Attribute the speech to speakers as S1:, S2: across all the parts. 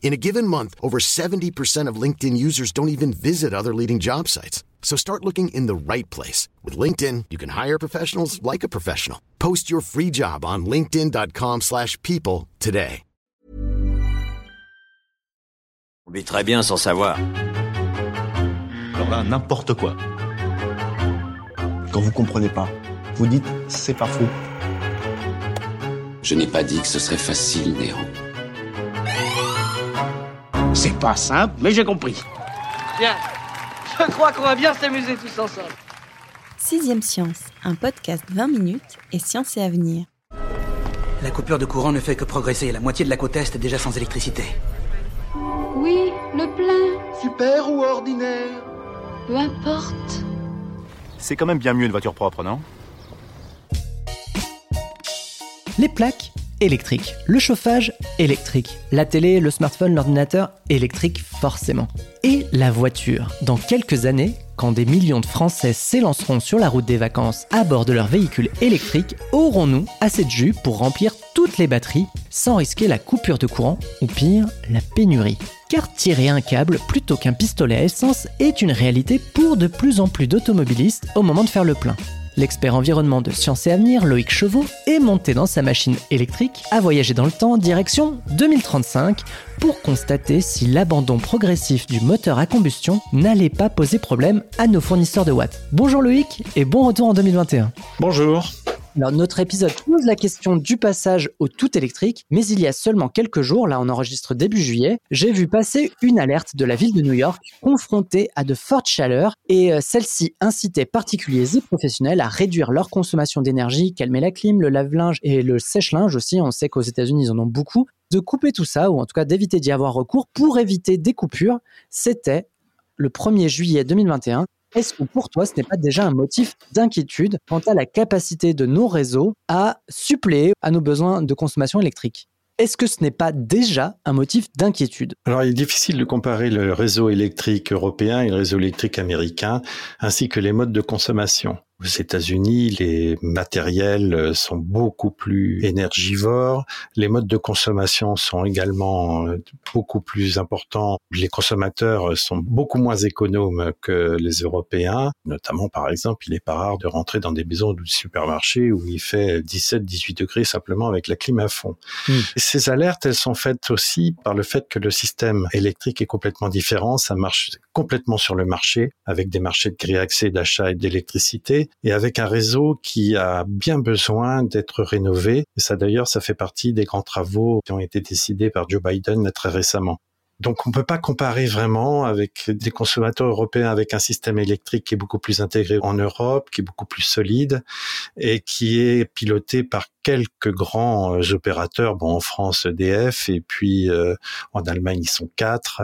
S1: In a given month, over 70% of LinkedIn users don't even visit other leading job sites. So start looking in the right place. With LinkedIn, you can hire professionals like a professional. Post your free job on linkedin.com slash people today.
S2: On vit très bien sans savoir.
S3: Alors là, n'importe quoi.
S4: Quand vous comprenez pas, vous dites c'est pas faux.
S5: Je n'ai pas dit que ce serait facile, Néron.
S6: C'est pas simple, mais j'ai compris.
S7: Bien. Je crois qu'on va bien s'amuser tous ensemble.
S8: Sixième Science, un podcast 20 minutes et science et avenir.
S9: La coupure de courant ne fait que progresser. La moitié de la côte est déjà sans électricité.
S10: Oui, le plein.
S11: Super ou ordinaire
S10: Peu importe.
S3: C'est quand même bien mieux une voiture propre, non?
S12: Les plaques électriques, le chauffage électrique, la télé, le smartphone, l'ordinateur électrique forcément. Et la voiture. Dans quelques années, quand des millions de Français s'élanceront sur la route des vacances à bord de leur véhicule électrique, aurons-nous assez de jus pour remplir toutes les batteries sans risquer la coupure de courant ou pire, la pénurie? Car tirer un câble plutôt qu'un pistolet à essence est une réalité pour de plus en plus d'automobilistes au moment de faire le plein. L'expert environnement de Sciences et Avenir, Loïc Chevaux, est monté dans sa machine électrique à voyager dans le temps direction 2035 pour constater si l'abandon progressif du moteur à combustion n'allait pas poser problème à nos fournisseurs de watts. Bonjour Loïc et bon retour en 2021.
S13: Bonjour.
S12: Alors notre épisode pose la question du passage au tout électrique, mais il y a seulement quelques jours, là on enregistre début juillet, j'ai vu passer une alerte de la ville de New York confrontée à de fortes chaleurs et euh, celle-ci incitait particuliers et professionnels à réduire leur consommation d'énergie, calmer la clim, le lave-linge et le sèche-linge aussi, on sait qu'aux États-Unis ils en ont beaucoup, de couper tout ça ou en tout cas d'éviter d'y avoir recours pour éviter des coupures. C'était le 1er juillet 2021 est-ce que pour toi, ce n'est pas déjà un motif d'inquiétude quant à la capacité de nos réseaux à suppléer à nos besoins de consommation électrique? Est-ce que ce n'est pas déjà un motif d'inquiétude?
S13: Alors, il est difficile de comparer le réseau électrique européen et le réseau électrique américain, ainsi que les modes de consommation. Aux États-Unis, les matériels sont beaucoup plus énergivores, les modes de consommation sont également euh, beaucoup plus importants. Les consommateurs sont beaucoup moins économes que les Européens. Notamment, par exemple, il n'est pas rare de rentrer dans des maisons de supermarché où il fait 17-18 degrés simplement avec la clim à fond. Mmh. Ces alertes, elles sont faites aussi par le fait que le système électrique est complètement différent. Ça marche complètement sur le marché avec des marchés de gré accès d'achat et d'électricité et avec un réseau qui a bien besoin d'être rénové. Et ça d'ailleurs, ça fait partie des grands travaux qui ont été décidés par Joe Biden très récemment. Donc on ne peut pas comparer vraiment avec des consommateurs européens avec un système électrique qui est beaucoup plus intégré en Europe, qui est beaucoup plus solide et qui est piloté par quelques grands euh, opérateurs. Bon, en France, EDF et puis euh, en Allemagne ils sont quatre,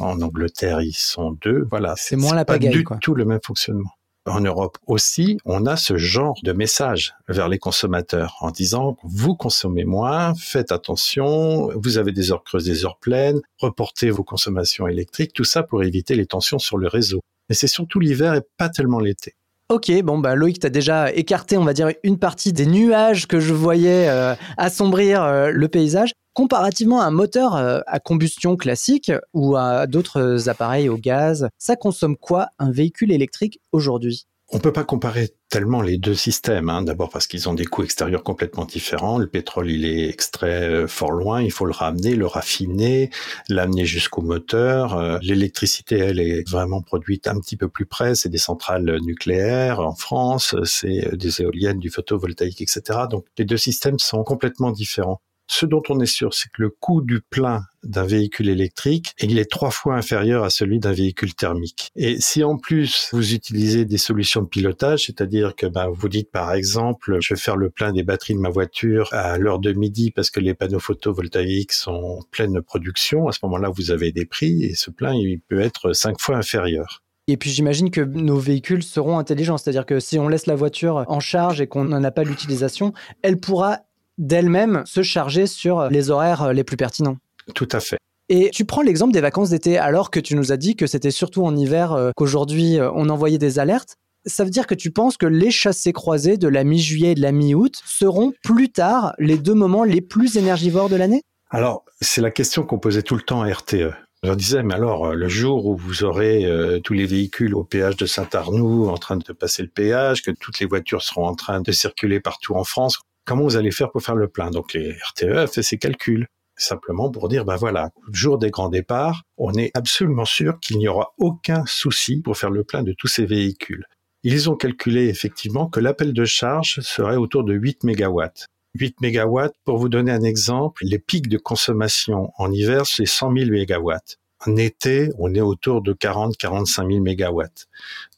S13: en Angleterre ils sont deux. Voilà,
S12: c'est moins la pagaille.
S13: Pas du
S12: quoi.
S13: tout le même fonctionnement en Europe aussi, on a ce genre de message vers les consommateurs en disant vous consommez moins, faites attention, vous avez des heures creuses, des heures pleines, reportez vos consommations électriques, tout ça pour éviter les tensions sur le réseau. Mais c'est surtout l'hiver et pas tellement l'été.
S12: Ok, bon bah Loïc, t'as déjà écarté, on va dire, une partie des nuages que je voyais euh, assombrir euh, le paysage. Comparativement à un moteur euh, à combustion classique ou à d'autres appareils au gaz, ça consomme quoi un véhicule électrique aujourd'hui?
S13: On peut pas comparer tellement les deux systèmes. Hein. D'abord parce qu'ils ont des coûts extérieurs complètement différents. Le pétrole, il est extrait fort loin. Il faut le ramener, le raffiner, l'amener jusqu'au moteur. L'électricité, elle est vraiment produite un petit peu plus près. C'est des centrales nucléaires en France, c'est des éoliennes, du photovoltaïque, etc. Donc les deux systèmes sont complètement différents. Ce dont on est sûr, c'est que le coût du plein d'un véhicule électrique, il est trois fois inférieur à celui d'un véhicule thermique. Et si en plus vous utilisez des solutions de pilotage, c'est-à-dire que ben, vous dites par exemple, je vais faire le plein des batteries de ma voiture à l'heure de midi parce que les panneaux photovoltaïques sont en pleine production, à ce moment-là vous avez des prix et ce plein il peut être cinq fois inférieur.
S12: Et puis j'imagine que nos véhicules seront intelligents, c'est-à-dire que si on laisse la voiture en charge et qu'on n'en a pas l'utilisation, elle pourra d'elle-même se charger sur les horaires les plus pertinents.
S13: Tout à fait.
S12: Et tu prends l'exemple des vacances d'été alors que tu nous as dit que c'était surtout en hiver euh, qu'aujourd'hui euh, on envoyait des alertes. Ça veut dire que tu penses que les chassés croisés de la mi-juillet et de la mi-août seront plus tard les deux moments les plus énergivores de l'année?
S13: Alors, c'est la question qu'on posait tout le temps à RTE. Je leur disais, mais alors, le jour où vous aurez euh, tous les véhicules au péage de Saint-Arnoux en train de passer le péage, que toutes les voitures seront en train de circuler partout en France, comment vous allez faire pour faire le plein Donc, les RTE fait ses calculs simplement pour dire, ben voilà, jour des grands départs, on est absolument sûr qu'il n'y aura aucun souci pour faire le plein de tous ces véhicules. Ils ont calculé effectivement que l'appel de charge serait autour de 8 mégawatts. 8 mégawatts, pour vous donner un exemple, les pics de consommation en hiver, c'est 100 000 mégawatts. En été, on est autour de 40-45 000 mégawatts.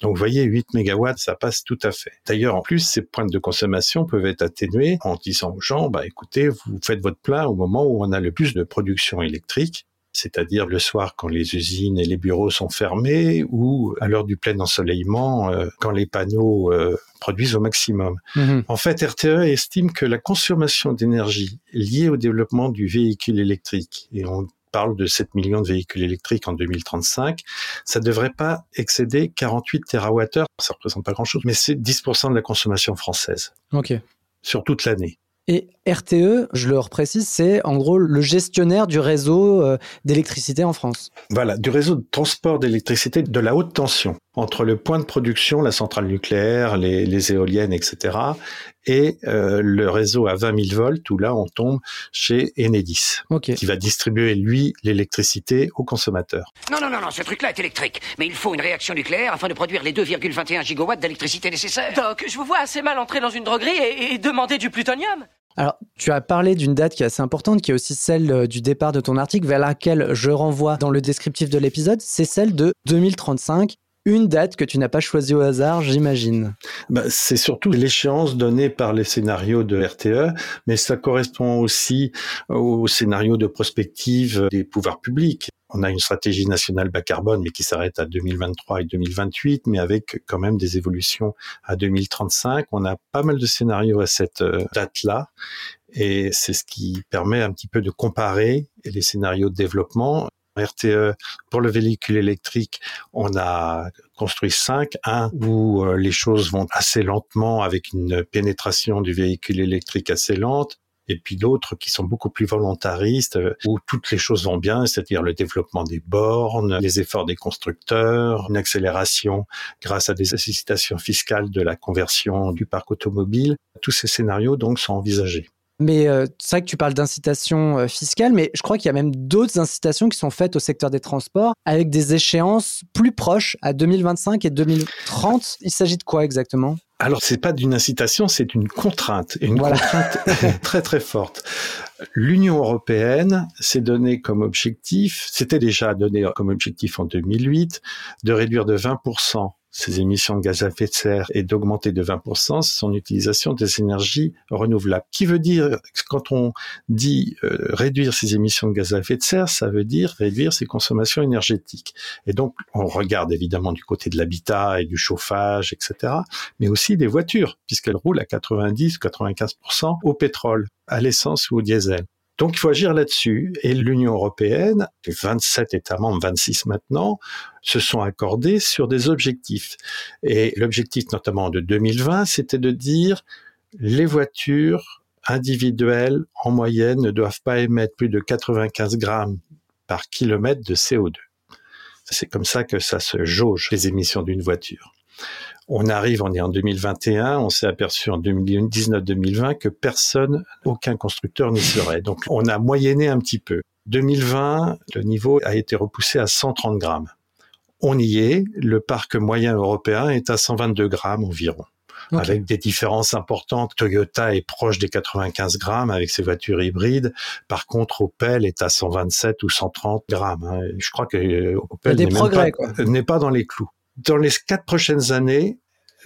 S13: Donc, vous voyez, 8 mégawatts, ça passe tout à fait. D'ailleurs, en plus, ces pointes de consommation peuvent être atténuées en disant aux gens, bah, écoutez, vous faites votre plein au moment où on a le plus de production électrique c'est-à-dire le soir quand les usines et les bureaux sont fermés ou à l'heure du plein ensoleillement euh, quand les panneaux euh, produisent au maximum. Mhm. En fait, RTE estime que la consommation d'énergie liée au développement du véhicule électrique, et on parle de 7 millions de véhicules électriques en 2035, ça ne devrait pas excéder 48 TWh. Ça représente pas grand-chose, mais c'est 10% de la consommation française.
S12: OK.
S13: Sur toute l'année.
S12: Et RTE, je le reprécise, c'est en gros le gestionnaire du réseau euh, d'électricité en France.
S13: Voilà, du réseau de transport d'électricité de la haute tension entre le point de production, la centrale nucléaire, les, éoliennes, etc., et euh, le réseau à 20 000 volts, où là on tombe chez Enedis, qui va distribuer, lui, l'électricité aux consommateurs.
S9: Non, non, non, non, ce truc-là est électrique, mais il faut une réaction nucléaire afin de produire les 2,21 gigawatts d'électricité nécessaires.
S7: Donc, je vous vois assez mal entrer dans une droguerie et demander du plutonium
S12: alors, tu as parlé d'une date qui est assez importante, qui est aussi celle euh, du départ de ton article, vers laquelle je renvoie dans le descriptif de l'épisode, c'est celle de 2035. Une date que tu n'as pas choisie au hasard, j'imagine.
S13: Bah, c'est surtout l'échéance donnée par les scénarios de RTE, mais ça correspond aussi au scénario de prospective des pouvoirs publics. On a une stratégie nationale bas carbone, mais qui s'arrête à 2023 et 2028, mais avec quand même des évolutions à 2035. On a pas mal de scénarios à cette euh, date-là. Et c'est ce qui permet un petit peu de comparer les scénarios de développement. RTE, pour le véhicule électrique, on a construit cinq. Un où euh, les choses vont assez lentement avec une pénétration du véhicule électrique assez lente et puis d'autres qui sont beaucoup plus volontaristes, euh, où toutes les choses vont bien, c'est-à-dire le développement des bornes, les efforts des constructeurs, une accélération grâce à des incitations fiscales de la conversion du parc automobile. Tous ces scénarios donc sont envisagés.
S12: Mais euh, c'est vrai que tu parles d'incitation euh, fiscale, mais je crois qu'il y a même d'autres incitations qui sont faites au secteur des transports avec des échéances plus proches à 2025 et 2030. Il s'agit de quoi exactement?
S13: Alors, c'est pas d'une incitation, c'est une contrainte, une contrainte très très forte. L'Union européenne s'est donné comme objectif, c'était déjà donné comme objectif en 2008, de réduire de 20% ses émissions de gaz à effet de serre et d'augmenter de 20% son utilisation des énergies renouvelables. Qui veut dire, quand on dit euh, réduire ses émissions de gaz à effet de serre, ça veut dire réduire ses consommations énergétiques. Et donc, on regarde évidemment du côté de l'habitat et du chauffage, etc., mais aussi des voitures, puisqu'elles roulent à 90-95% au pétrole, à l'essence ou au diesel. Donc il faut agir là-dessus. Et l'Union européenne, les 27 États membres, 26 maintenant, se sont accordés sur des objectifs. Et l'objectif notamment de 2020, c'était de dire les voitures individuelles en moyenne ne doivent pas émettre plus de 95 grammes par kilomètre de CO2. C'est comme ça que ça se jauge les émissions d'une voiture. On arrive, on est en 2021, on s'est aperçu en 2019-2020 que personne, aucun constructeur n'y serait. Donc on a moyenné un petit peu. 2020, le niveau a été repoussé à 130 grammes. On y est, le parc moyen européen est à 122 grammes environ. avec des différences importantes. Toyota est proche des 95 grammes avec ses voitures hybrides. Par contre, Opel est à 127 ou 130 grammes. Hein. Je crois que euh, Opel n'est pas dans les clous dans les quatre prochaines années,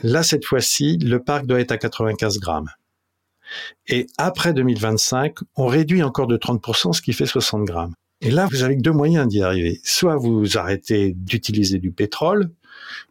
S13: là, cette fois-ci, le parc doit être à 95 grammes. Et après 2025, on réduit encore de 30%, ce qui fait 60 grammes. Et là, vous avez deux moyens d'y arriver. Soit vous arrêtez d'utiliser du pétrole,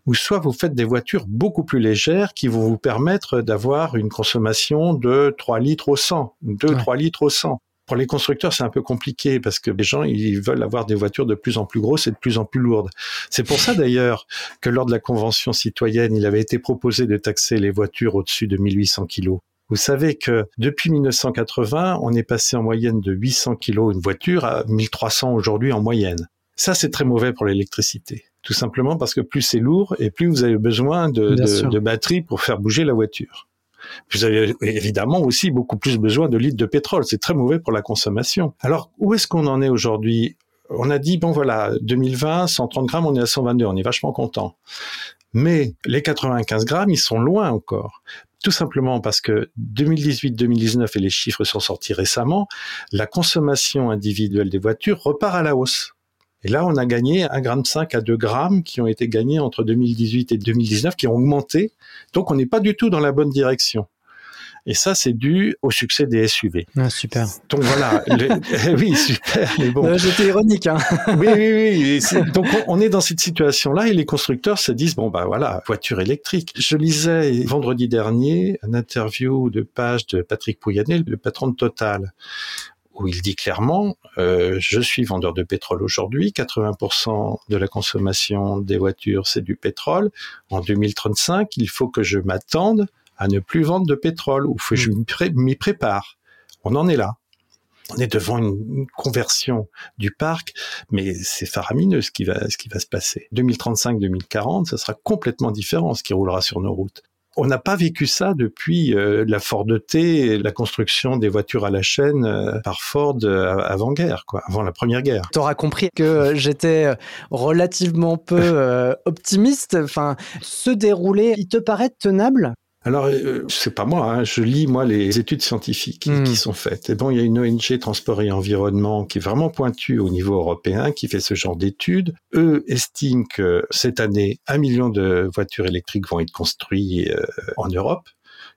S13: ou soit vous faites des voitures beaucoup plus légères qui vont vous permettre d'avoir une consommation de 3 litres au 100, 2-3 litres au 100. Pour les constructeurs, c'est un peu compliqué parce que les gens, ils veulent avoir des voitures de plus en plus grosses et de plus en plus lourdes. C'est pour ça d'ailleurs que lors de la convention citoyenne, il avait été proposé de taxer les voitures au-dessus de 1800 kilos. Vous savez que depuis 1980, on est passé en moyenne de 800 kilos une voiture à 1300 aujourd'hui en moyenne. Ça, c'est très mauvais pour l'électricité. Tout simplement parce que plus c'est lourd et plus vous avez besoin de, de, de batterie pour faire bouger la voiture. Vous avez évidemment aussi beaucoup plus besoin de litres de pétrole. C'est très mauvais pour la consommation. Alors, où est-ce qu'on en est aujourd'hui? On a dit, bon voilà, 2020, 130 grammes, on est à 122, on est vachement content. Mais les 95 grammes, ils sont loin encore. Tout simplement parce que 2018-2019, et les chiffres sont sortis récemment, la consommation individuelle des voitures repart à la hausse. Et là, on a gagné 1,5 gramme à 2 grammes qui ont été gagnés entre 2018 et 2019, qui ont augmenté. Donc, on n'est pas du tout dans la bonne direction. Et ça, c'est dû au succès des SUV.
S12: Ah, super.
S13: Donc voilà. le, oui, super. Mais bon.
S12: J'étais ironique. Hein.
S13: oui, oui, oui. Donc on, est dans cette situation-là et les constructeurs se disent bon bah voilà, voiture électrique. Je lisais vendredi dernier une interview de page de Patrick Pouyanné, le patron de Total, où il dit clairement euh, je suis vendeur de pétrole aujourd'hui, 80% de la consommation des voitures c'est du pétrole. En 2035, il faut que je m'attende à ne plus vendre de pétrole ou que je m'y prépare. On en est là. On est devant une conversion du parc, mais c'est faramineux ce qui va, ce qui va se passer. 2035-2040, ça sera complètement différent ce qui roulera sur nos routes. On n'a pas vécu ça depuis euh, la Ford T, la construction des voitures à la chaîne euh, par Ford euh, avant-guerre, quoi, avant la première guerre.
S12: Tu auras compris que j'étais relativement peu optimiste. Enfin, se dérouler, il te paraît tenable?
S13: Alors, euh, c'est pas moi, hein, je lis moi les études scientifiques qui, qui, hmm. sont faites. Et bon, il y a une ONG Transport et Environnement qui est vraiment pointue au niveau européen, qui fait ce genre d'études. Eux estiment que cette année, un million de voitures électriques vont être construites euh, en Europe.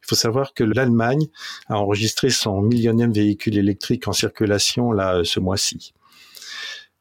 S13: Il faut savoir que l'Allemagne a enregistré son millionième véhicule électrique en circulation là ce mois-ci.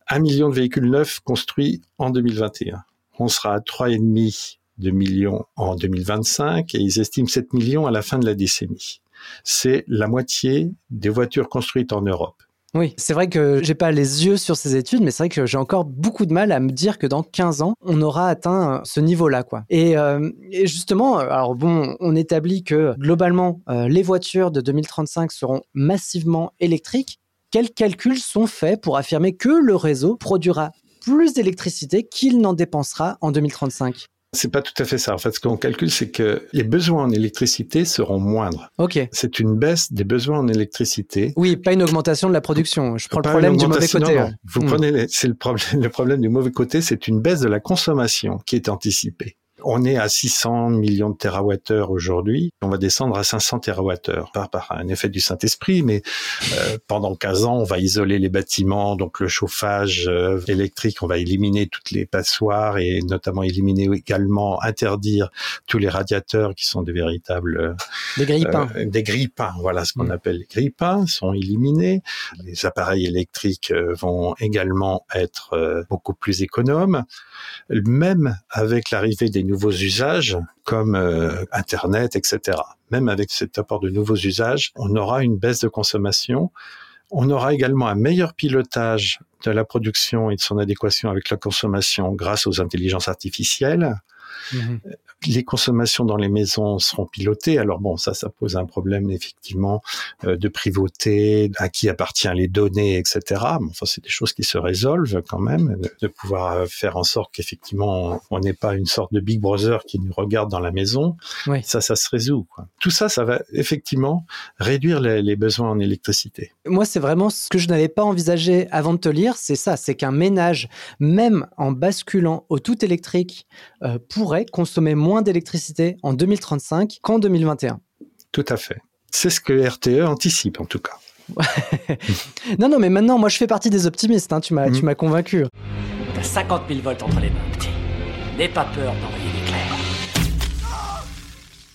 S13: Un million de véhicules neufs construits en 2021. On sera à trois et demi de millions en 2025 et ils estiment 7 millions à la fin de la décennie. C'est la moitié des voitures construites en Europe.
S12: Oui, c'est vrai que j'ai pas les yeux sur ces études, mais c'est vrai que j'ai encore beaucoup de mal à me dire que dans 15 ans, on aura atteint ce niveau-là, quoi. Et, euh, justement, alors bon, on établit que globalement, euh, les voitures de 2035 seront massivement électriques. Quels calculs sont faits pour affirmer que le réseau produira plus d'électricité qu'il n'en dépensera en 2035
S13: c'est pas tout à fait ça. En fait, ce qu'on calcule, c'est que les besoins en électricité seront moindres.
S12: Ok.
S13: C'est une baisse des besoins en électricité.
S12: Oui, pas une augmentation de la production. Je prends le problème du mauvais côté. Non,
S13: Vous hmm. prenez, c'est le problème, le problème du mauvais côté, c'est une baisse de la consommation qui est anticipée. On est à 600 millions de terawattheures aujourd'hui. On va descendre à 500 terawattheures par, par un effet du Saint-Esprit, mais euh, pendant 15 ans, on va isoler les bâtiments, donc le chauffage euh, électrique, on va éliminer toutes les passoires et notamment éliminer également, interdire tous les radiateurs qui sont des véritables... Euh,
S12: des grippins.
S13: des grippins, voilà ce qu'on mm. appelle les grippins, sont éliminés. Les appareils électriques vont également être beaucoup plus économes. Même avec l'arrivée des nouveaux usages comme euh, Internet, etc. Même avec cet apport de nouveaux usages, on aura une baisse de consommation. On aura également un meilleur pilotage de la production et de son adéquation avec la consommation grâce aux intelligences artificielles. Mhm. Les consommations dans les maisons seront pilotées. Alors bon, ça, ça pose un problème effectivement euh, de privauté, à qui appartient les données, etc. Mais enfin, c'est des choses qui se résolvent quand même, de, pouvoir euh, faire en sorte qu'effectivement on n'est pas une sorte de Big Brother qui nous regarde dans la maison. Oui. Ça, ça se résout. Quoi. Tout ça, ça va effectivement réduire les, les besoins en électricité.
S12: Moi, c'est vraiment ce que je n'avais pas envisagé avant de te lire, c'est ça, c'est qu'un ménage, même en basculant au tout électrique, euh, pourrait consommer moins d'électricité en 2035 qu'en 2021.
S13: Tout à fait. C'est ce que RTE anticipe en tout cas.
S12: non, non, mais maintenant, moi je fais partie des optimistes, hein, tu m'as
S9: mmh.
S12: convaincu.
S9: T'as 50 000 volts entre les mains, petit. N'aie pas peur d'envoyer l'éclair.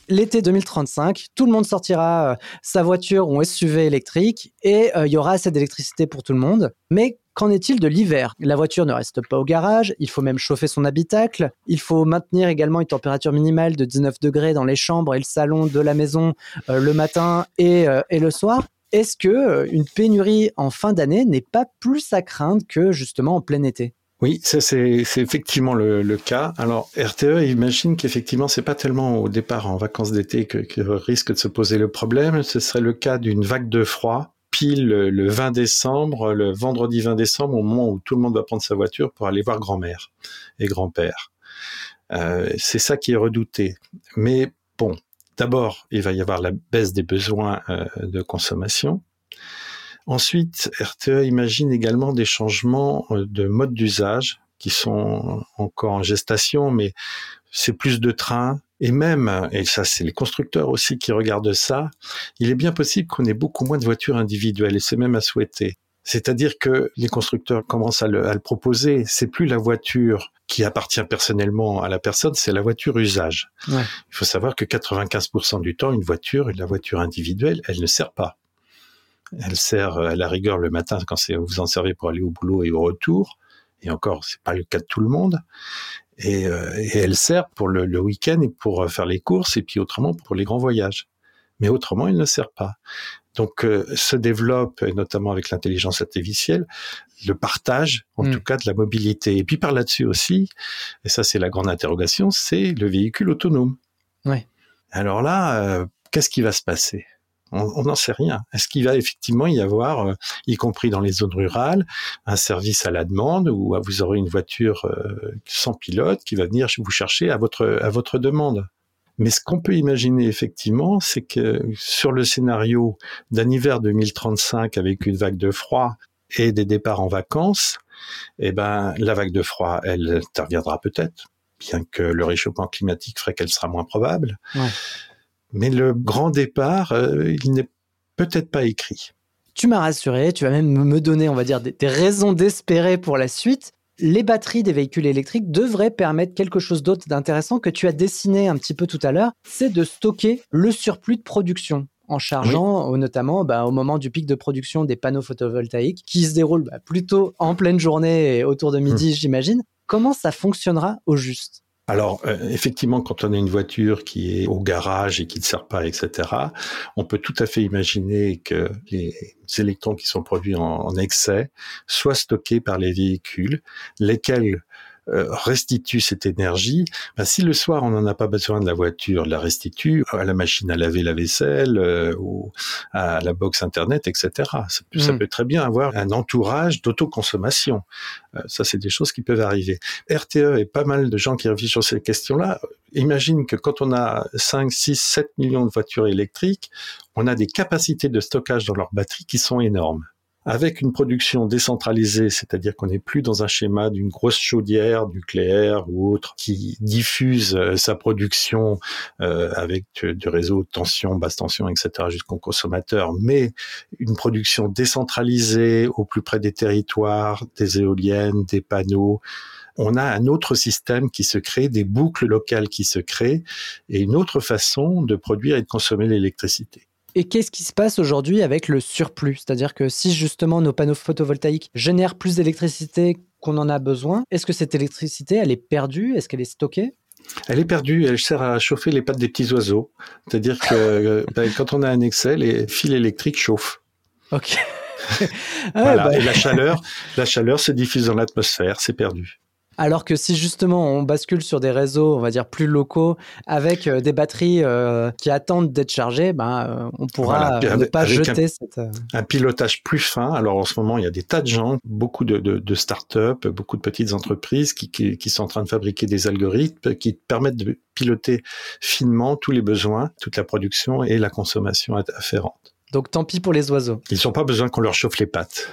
S12: L'été 2035, tout le monde sortira euh, sa voiture ou SUV électrique et euh, il y aura assez d'électricité pour tout le monde. Mais Qu'en est-il de l'hiver? La voiture ne reste pas au garage, il faut même chauffer son habitacle, il faut maintenir également une température minimale de 19 degrés dans les chambres et le salon de la maison euh, le matin et, euh, et le soir. Est-ce que euh, une pénurie en fin d'année n'est pas plus à craindre que justement en plein été?
S13: Oui, c'est effectivement le, le, cas. Alors RTE imagine qu'effectivement c'est pas tellement au départ en vacances d'été que, que, risque de se poser le problème. Ce serait le cas d'une vague de froid pile le 20 décembre, le vendredi 20 décembre, au moment où tout le monde va prendre sa voiture pour aller voir grand-mère et grand-père. Euh, c'est ça qui est redouté. Mais bon, d'abord, il va y avoir la baisse des besoins euh, de consommation. Ensuite, RTE imagine également des changements euh, de mode d'usage qui sont encore en gestation, mais c'est plus de trains. Et même, et ça c'est les constructeurs aussi qui regardent ça, il est bien possible qu'on ait beaucoup moins de voitures individuelles, et c'est même à souhaiter. C'est-à-dire que les constructeurs commencent à le, à le proposer. C'est plus la voiture qui appartient personnellement à la personne, c'est la voiture usage. Ouais. Il faut savoir que 95% du temps, une voiture, la voiture individuelle, elle ne sert pas. Elle sert à la rigueur le matin quand vous en servez pour aller au boulot et au retour. Et encore, c'est pas le cas de tout le monde. Et, euh, et elle sert pour le, le week-end et pour faire les courses et puis autrement pour les grands voyages. Mais autrement, elle ne sert pas. Donc, euh, se développe, et notamment avec l'intelligence artificielle, le partage, en mm. tout cas, de la mobilité. Et puis par là-dessus aussi, et ça c'est la grande interrogation, c'est le véhicule autonome.
S12: Ouais.
S13: Alors là, euh, qu'est-ce qui va se passer? On n'en sait rien. Est-ce qu'il va effectivement y avoir, euh, y compris dans les zones rurales, un service à la demande où vous aurez une voiture euh, sans pilote qui va venir vous chercher à votre demande? Mais ce qu'on peut imaginer effectivement, c'est que sur le scénario d'un hiver 2035 avec une vague de froid et des départs en vacances, eh ben, la vague de froid, elle interviendra peut-être, bien que le réchauffement climatique ferait qu'elle sera moins probable. Mais le grand départ, euh, il n'est peut-être pas écrit.
S12: Tu m'as rassuré, tu vas même me donner, on va dire, des, des raisons d'espérer pour la suite les batteries des véhicules électriques devraient permettre quelque chose d'autre d'intéressant que tu as dessiné un petit peu tout à l'heure, c'est de stocker le surplus de production en chargeant oui. notamment bah, au moment du pic de production des panneaux photovoltaïques qui se déroulent bah, plutôt en pleine journée et autour de midi, mmh. j'imagine. Comment ça fonctionnera au juste?
S13: Alors, euh, effectivement, quand on a une voiture qui est au garage et qui ne sert pas, etc., on peut tout à fait imaginer que les électrons qui sont produits en, excès soient stockés par les véhicules, lesquels restitue cette énergie, ben, si le soir on n'en a pas besoin de la voiture, la restitue à la machine à laver la vaisselle euh, ou à la box internet, etc. Ça peut, mmh. ça peut très bien avoir un entourage d'autoconsommation. Euh, ça, c'est des choses qui peuvent arriver. RTE et pas mal de gens qui réfléchissent sur ces questions-là imaginent que quand on a 5, 6, 7 millions de voitures électriques, on a des capacités de stockage dans leurs batteries qui sont énormes avec une production décentralisée, c'est-à-dire qu'on n'est plus dans un schéma d'une grosse chaudière nucléaire ou autre qui diffuse euh, sa production euh, avec du réseau tension, basse tension, etc. jusqu'au consommateur, mais une production décentralisée au plus près des territoires, des éoliennes, des panneaux, on a un autre système qui se crée, des boucles locales qui se créent, et une autre façon de produire et de consommer l'électricité.
S12: Et qu'est-ce qui se passe aujourd'hui avec le surplus? C'est-à-dire que si justement nos panneaux photovoltaïques génèrent plus d'électricité qu'on en a besoin, est-ce que cette électricité, elle est perdue? Est-ce qu'elle est stockée?
S13: Elle est perdue, elle sert à chauffer les pattes des petits oiseaux. C'est-à-dire que ben, quand on a un excès, les fils électriques chauffent.
S12: Ok.
S13: ah, voilà. bah... Et la chaleur, la chaleur se diffuse dans l'atmosphère, c'est perdu.
S12: Alors que si justement on bascule sur des réseaux, on va dire plus locaux, avec euh, des batteries euh, qui attendent d'être chargées, ben, euh, on pourra voilà, ne pas jeter
S13: un,
S12: cette.
S13: Un pilotage plus fin. Alors en ce moment, il y a des tas de gens, beaucoup de, de, de start-up, beaucoup de petites entreprises qui, qui, qui, sont en train de fabriquer des algorithmes qui permettent de piloter finement tous les besoins, toute la production et la consommation afférente.
S12: Donc tant pis pour les oiseaux.
S13: Ils n'ont pas besoin qu'on leur chauffe les pattes.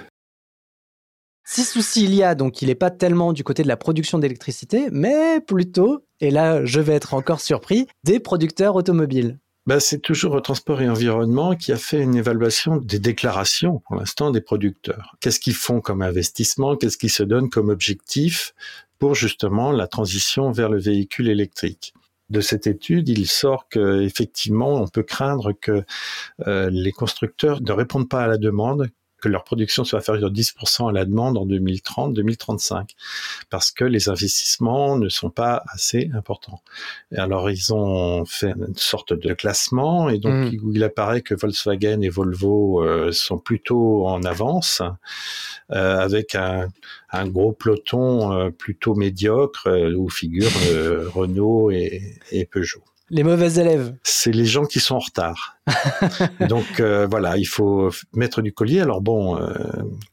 S12: Si souci il y a, donc il n'est pas tellement du côté de la production d'électricité, mais plutôt, et là je vais être encore surpris, des producteurs automobiles.
S13: Ben, c'est toujours Transport et Environnement qui a fait une évaluation des déclarations pour l'instant des producteurs. Qu'est-ce qu'ils font comme investissement? Qu'est-ce qu'ils se donnent comme objectif pour justement la transition vers le véhicule électrique? De cette étude, il sort qu'effectivement, on peut craindre que euh, les constructeurs ne répondent pas à la demande, que leur production soit inférieure de 10% à la demande en 2030-2035, parce que les investissements ne sont pas assez importants. Et alors ils ont fait une sorte de classement, et donc mm. il apparaît que Volkswagen et Volvo euh, sont plutôt en avance, euh, avec un, un, gros peloton euh, plutôt médiocre où figurent Renault et, et Peugeot.
S12: Les mauvais élèves.
S13: C'est les gens qui sont en retard. Donc euh, voilà, il faut mettre du collier. Alors bon, euh,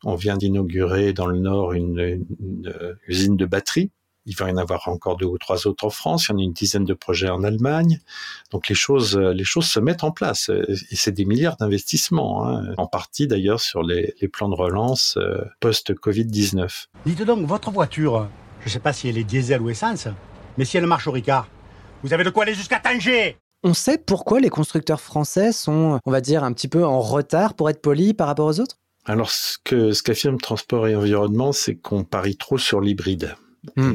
S13: on vient d'inaugurer dans le Nord une, une, euh, usine de batterie. Il va y en avoir encore deux ou trois autres en France. Il y en a une dizaine de projets en Allemagne. Donc les choses, les choses se mettent en place. Et c'est des milliards d'investissements, hein. en partie d'ailleurs sur les, les, plans de relance post-Covid-19.
S6: Dites donc, votre voiture, je ne sais pas si elle est diesel ou essence, mais si elle marche au Ricard, vous avez de quoi aller jusqu'à Tanger
S12: on sait pourquoi les constructeurs français sont, on va dire, un petit peu en retard, pour être poli, par rapport aux autres?
S13: Alors, ce que ce qu'affirme Transport et Environnement, c'est qu'on parie trop sur l'hybride. Hmm.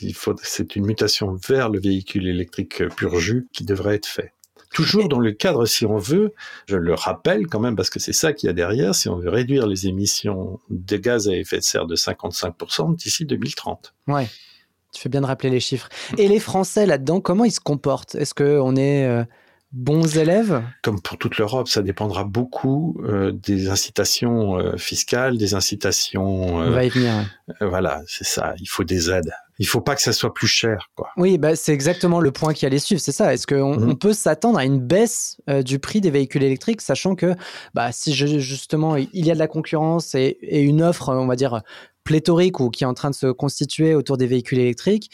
S13: il faut, c'est une mutation vers le véhicule électrique pur jus qui devrait être fait. Toujours dans le cadre, si on veut, je le rappelle quand même parce que c'est ça qu'il y a derrière, si on veut réduire les émissions de gaz à effet de serre de 55% d'ici 2030.
S12: Ouais. Tu fais bien de rappeler les chiffres. Et les Français là-dedans, comment ils se comportent? Est-ce qu'on est, euh, bons élèves?
S13: Comme pour toute l'Europe, ça dépendra beaucoup euh, des incitations euh, fiscales, des incitations.
S12: On va y venir.
S13: voilà, c'est ça. Il faut des aides. Il faut pas que ça soit plus cher, quoi.
S12: Oui, bah, c'est exactement le point qui allait suivre, c'est ça. Est-ce qu'on mmh. peut s'attendre à une baisse du prix des véhicules électriques, sachant que bah, si je, justement il y a de la concurrence et, et, une offre, on va dire pléthorique ou qui est en train de se constituer autour des véhicules électriques,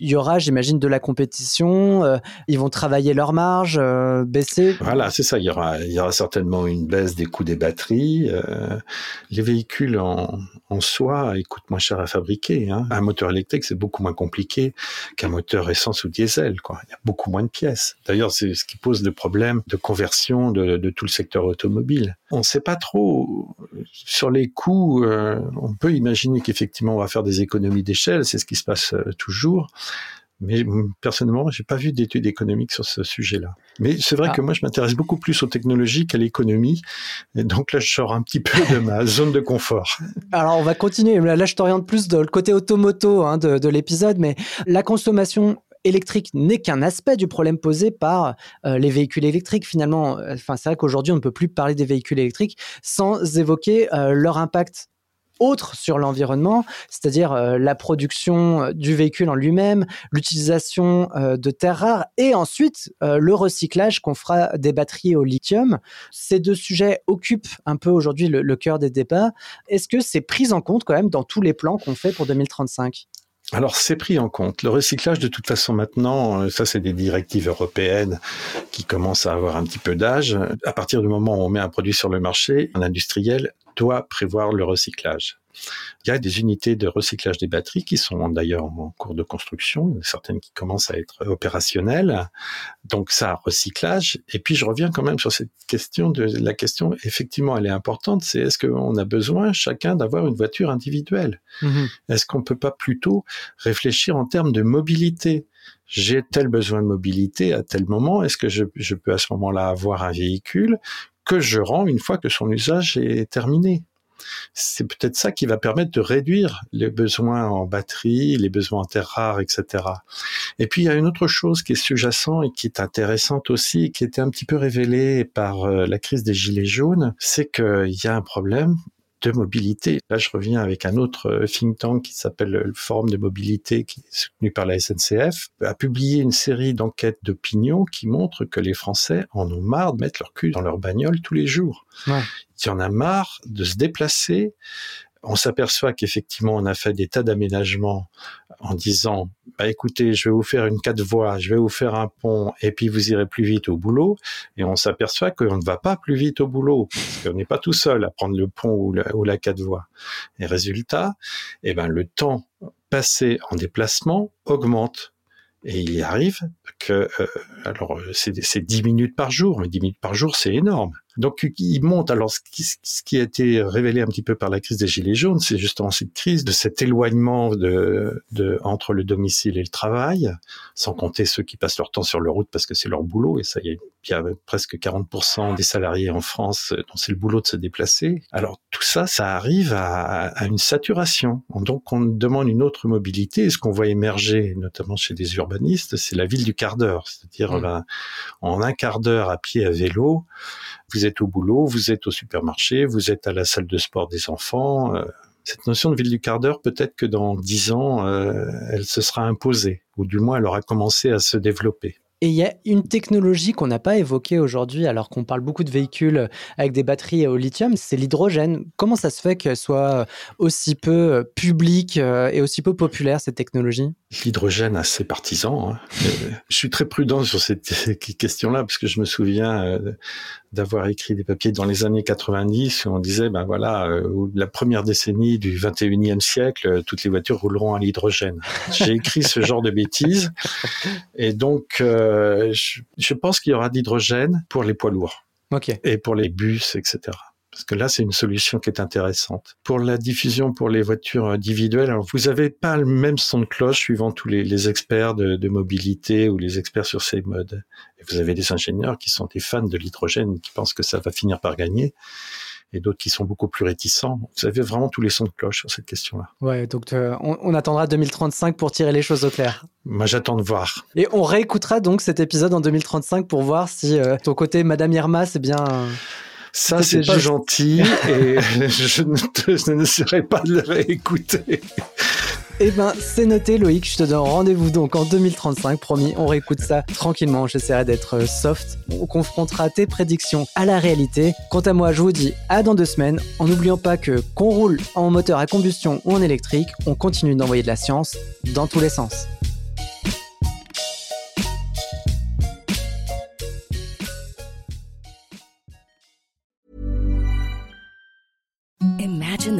S12: il y aura, j'imagine, de la compétition. Euh, ils vont travailler leur marge, euh, baisser.
S13: Voilà, c'est ça. Il y aura, il y aura certainement une baisse des coûts des batteries. Euh, les véhicules en, soi, ils coûtent moins cher à fabriquer. Hein. Un moteur électrique, c'est beaucoup moins compliqué qu'un moteur essence ou diesel. Il y a beaucoup moins de pièces. D'ailleurs, c'est ce qui pose le problème de conversion de, de tout le secteur automobile. On ne sait pas trop sur les coûts. on peut imaginer qu'effectivement on va faire des économies d'échelle, c'est ce qui se passe euh, toujours. Mais personnellement, j'ai pas vu d'études économiques sur ce sujet-là. Mais c'est vrai ah. que moi, je m'intéresse beaucoup plus aux technologies qu'à l'économie. Et donc là, je sors un petit peu de ma zone de confort.
S12: Alors, on va continuer. Là, je t'oriente plus dans le côté automoto hein, de, de l'épisode, mais la consommation électrique n'est qu'un aspect du problème posé par euh, les véhicules électriques. Finalement, enfin, c'est vrai qu'aujourd'hui, on ne peut plus parler des véhicules électriques sans évoquer euh, leur impact autre sur l'environnement, c'est-à-dire euh, la production euh, du véhicule en lui-même, l'utilisation euh, de terres rares et ensuite le recyclage qu'on fera des batteries au lithium. Ces deux sujets occupent un peu aujourd'hui le, cœur des débats. Est-ce que c'est pris en compte quand même dans tous les plans qu'on fait pour 2035
S13: alors c'est pris en compte. Le recyclage, de toute façon, maintenant, ça c'est des directives européennes qui commencent à avoir un petit peu d'âge. À partir du moment où on met un produit sur le marché, un industriel doit prévoir le recyclage. Il y a des unités de recyclage des batteries qui sont d'ailleurs en cours de construction, certaines qui commencent à être opérationnelles. Donc ça, recyclage. Et puis je reviens quand même sur cette question de la question, effectivement, elle est importante, c'est est-ce qu'on a besoin chacun d'avoir une voiture individuelle? Mm-hmm. Est-ce qu'on peut pas plutôt réfléchir en termes de mobilité? J'ai tel besoin de mobilité à tel moment, est-ce que je, je peux à ce moment-là avoir un véhicule? Que je rends une fois que son usage est terminé. C'est peut-être ça qui va permettre de réduire les besoins en batterie, les besoins en terres rares, etc. Et puis il y a une autre chose qui est sous-jacente et qui est intéressante aussi, qui était un petit peu révélée par euh, la crise des gilets jaunes, c'est qu'il y a un problème de mobilité. Là, je reviens avec un autre euh, think tank qui s'appelle le Forum de mobilité, qui est soutenu par la SNCF, a publié une série d'enquêtes d'opinion qui montrent que les Français en ont marre de mettre leur cul dans leur bagnole tous les jours. Ouais. Il y en a marre de se déplacer, on s'aperçoit qu'effectivement, on a fait des tas d'aménagements en disant, bah, écoutez, je vais vous faire une quatre voies, je vais vous faire un pont, et puis vous irez plus vite au boulot. Et on s'aperçoit qu'on ne va pas plus vite au boulot, parce qu'on n'est pas tout seul à prendre le pont ou la, quatre voies. Et résultat, eh ben, le temps passé en déplacement augmente. Et il arrive que, euh, alors c'est 10 minutes par jour, mais 10 minutes par jour, c'est énorme. Donc il monte. Alors ce qui, ce qui, a été révélé un petit peu par la crise des gilets jaunes, c'est justement cette crise de cet éloignement de, de, entre le domicile et le travail, sans compter ceux qui passent leur temps sur le route parce que c'est leur boulot. Et ça, il y a, presque 40% des salariés en France dont c'est le boulot de se déplacer. Alors tout ça, ça arrive à, à une saturation. Donc on demande une autre mobilité. Et ce qu'on voit émerger, notamment chez des urbanistes, c'est la ville du quart d'heure, c'est-à-dire mmh. ben, en un quart d'heure à pied à vélo, vous êtes au boulot, vous êtes au supermarché, vous êtes à la salle de sport des enfants. Euh, cette notion de ville du quart d'heure, peut-être que dans dix ans, euh, elle se sera imposée, ou du moins elle aura commencé à se développer.
S12: Et il y a une technologie qu'on n'a pas évoquée aujourd'hui, alors qu'on parle beaucoup de véhicules avec des batteries au lithium, c'est l'hydrogène. Comment ça se fait qu'elle soit aussi peu euh, publique euh, et aussi peu populaire, cette technologie?
S13: L'hydrogène a ses partisans. Hein. Euh, je suis très prudent sur cette question-là, parce que je me souviens d'avoir écrit des papiers dans les années 90 où on disait, ben voilà, euh, la première décennie du 21e siècle, euh, toutes les voitures rouleront à l'hydrogène. J'ai écrit ce genre de bêtises. Et donc, euh, je, je, pense qu'il y aura de l'hydrogène pour les poids lourds.
S12: Okay.
S13: Et pour les bus, etc. Parce que là, c'est une solution qui est intéressante. Pour la diffusion pour les voitures individuelles, alors vous n'avez pas le même son de cloche suivant tous les, les experts de, de, mobilité ou les experts sur ces modes. Et vous avez des ingénieurs qui sont des fans de l'hydrogène, qui pensent que ça va finir par gagner et d'autres qui sont beaucoup plus réticents. Vous avez vraiment tous les sons de cloche sur cette question-là.
S12: Ouais, donc euh, on, on, attendra 2035 pour tirer les choses au clair.
S13: Moi, j'attends de voir.
S12: Et on réécoutera donc cet épisode en 2035 pour voir si euh, ton côté Madame Irma, c'est bien. Euh
S13: ça, c'est pas gentil et je ne, je ne serai pas de le réécouter.
S12: Eh ben, c'est noté, Loïc. Je te donne rendez-vous donc en 2035. Promis, on réécoute ça tranquillement. J'essaierai d'être euh, soft. On confrontera tes prédictions à la réalité. Quant à moi, je vous dis à dans deux semaines. En n'oubliant pas que qu'on roule en moteur à combustion ou en électrique, on continue d'envoyer de la science dans tous les sens.